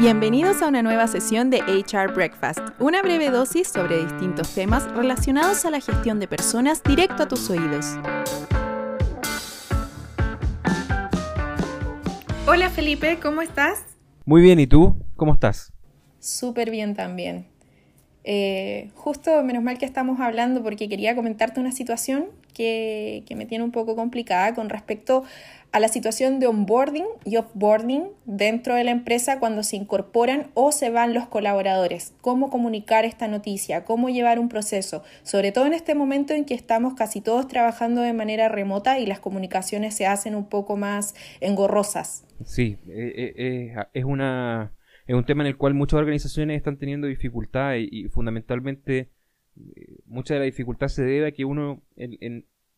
Bienvenidos a una nueva sesión de HR Breakfast, una breve dosis sobre distintos temas relacionados a la gestión de personas directo a tus oídos. Hola Felipe, ¿cómo estás? Muy bien, ¿y tú? ¿Cómo estás? Súper bien también. Eh, justo, menos mal que estamos hablando porque quería comentarte una situación que, que me tiene un poco complicada con respecto a la situación de onboarding y offboarding dentro de la empresa cuando se incorporan o se van los colaboradores. Cómo comunicar esta noticia, cómo llevar un proceso, sobre todo en este momento en que estamos casi todos trabajando de manera remota y las comunicaciones se hacen un poco más engorrosas. Sí, eh, eh, eh, es, una, es un tema en el cual muchas organizaciones están teniendo dificultad y, fundamentalmente mucha de la dificultad se debe a que uno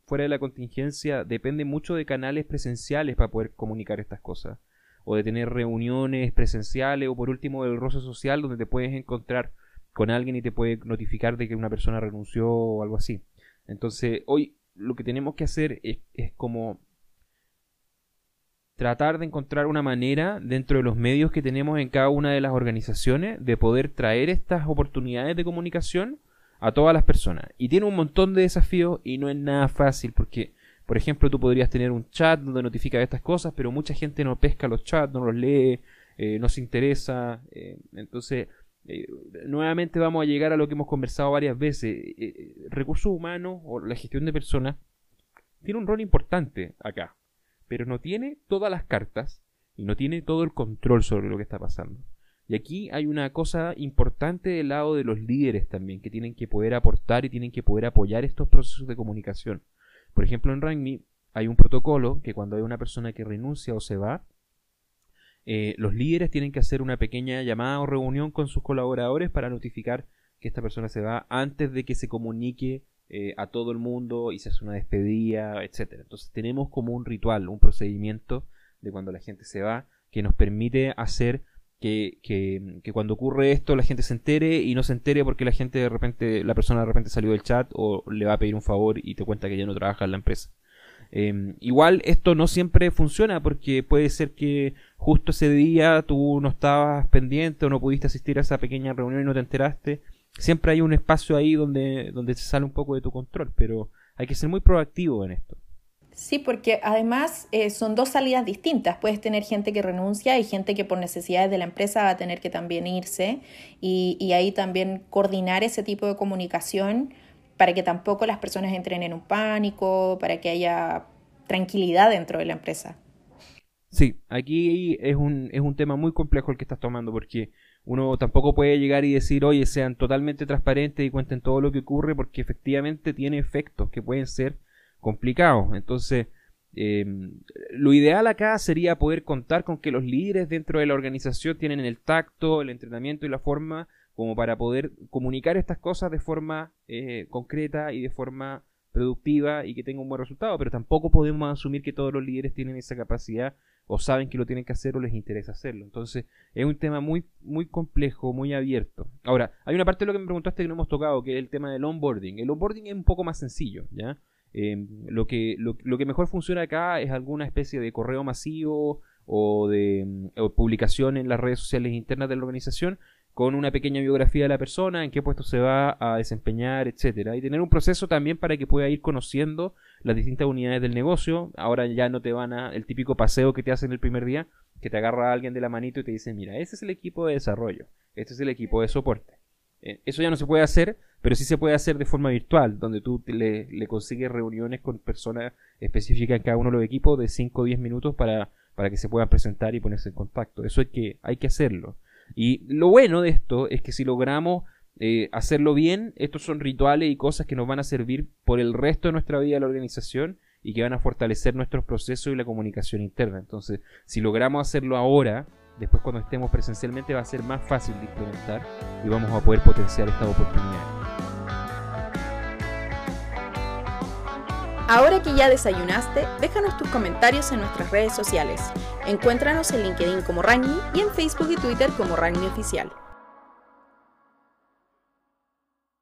fuera de la contingencia depende mucho de canales presenciales para poder comunicar estas cosas. O de tener reuniones presenciales o por último del roce social donde te puedes encontrar con alguien y te puede notificar de que una persona renunció o algo así. Entonces hoy lo que tenemos que hacer es como tratar de encontrar una manera dentro de los medios que tenemos en cada una de las organizaciones de poder traer estas oportunidades de comunicación a todas las personas. Y tiene un montón de desafíos y no es nada fácil porque, por ejemplo, tú podrías tener un chat donde notifica estas cosas, pero mucha gente no pesca los chats, no los lee, eh, no se interesa. Eh, entonces, eh, nuevamente vamos a llegar a lo que hemos conversado varias veces. recursos humanos o la gestión de personas tiene un rol importante acá, pero no tiene todas las cartas y no tiene todo el control sobre lo que está pasando. Y aquí hay una cosa importante del lado de los líderes también, que tienen que poder aportar y tienen que poder apoyar estos procesos de comunicación. Por ejemplo, en RANGME hay un protocolo que cuando hay una persona que renuncia o se va, eh, los líderes tienen que hacer una pequeña llamada o reunión con sus colaboradores para notificar que esta persona se va antes de que se comunique eh, a todo el mundo y se hace una despedida, etc. Entonces tenemos como un ritual, un procedimiento de cuando la gente se va que nos permite hacer que, cuando ocurre esto la gente se entere y no se entere porque la gente de repente, la persona de repente salió del chat o le va a pedir un favor y te cuenta que ya no trabaja en la empresa. Em, igual esto no siempre funciona porque puede ser que justo ese día tú no estabas pendiente o no pudiste asistir a esa pequeña reunión y no te enteraste. Siempre hay un espacio ahí donde, donde se sale un poco de tu control, pero hay que ser muy proactivo en esto. Sí, porque además eh, son dos salidas distintas. Puedes tener gente que renuncia y gente que por necesidades de la empresa va a tener que también irse y, y ahí también coordinar ese tipo de comunicación para que tampoco las personas entren en un pánico, para que haya tranquilidad dentro de la empresa. Sí, aquí es un, es un tema muy complejo el que estás tomando porque uno tampoco puede llegar y decir, oye, sean totalmente transparentes y cuenten todo lo que ocurre porque efectivamente tiene efectos que pueden ser complicado. Entonces, eh, lo ideal acá sería poder contar con que los líderes dentro de la organización tienen el tacto, el entrenamiento y la forma como para poder comunicar estas cosas de forma eh, concreta y de forma productiva y que tenga un buen resultado, pero tampoco podemos asumir que todos los líderes tienen esa capacidad o saben que lo tienen que hacer o les interesa hacerlo. Entonces, es un tema muy, muy complejo, muy abierto. Ahora, hay una parte de lo que me preguntaste que no hemos tocado, que es el tema del onboarding. El onboarding es un poco más sencillo, ¿ya? Em, lo, que, lo, que mejor funciona acá es alguna especie de correo masivo o de mm, publicación en las redes sociales internas de la organización con una pequeña biografía de la persona, en qué puesto se va a desempeñar, etcétera, y tener un proceso también para que pueda ir conociendo las distintas unidades del negocio. Ahora ya no te van a el típico paseo que te hacen el primer día, que te agarra alguien de la manito y te dice, "Mira, ese es el equipo de desarrollo, este es el equipo de soporte." Eh, eso ya no se puede hacer, pero sí se puede hacer de forma virtual, donde tú le, le consigues reuniones con personas específicas en cada uno de los equipos de 5 o 10 minutos para, para que se puedan presentar y ponerse en contacto. Eso es que hay que hacerlo. Y lo bueno de esto es que si logramos eh, hacerlo bien, estos son rituales y cosas que nos van a servir por el resto de nuestra vida de la organización y que van a fortalecer nuestros procesos y la comunicación interna. Entonces, si logramos hacerlo ahora, después cuando estemos presencialmente va a ser más fácil de implementar y vamos a poder potenciar esta oportunidad. Ahora que ya desayunaste, déjanos tus comentarios en nuestras redes sociales. Encuéntranos en LinkedIn como Rangmi y en Facebook y Twitter como Rangmi Oficial.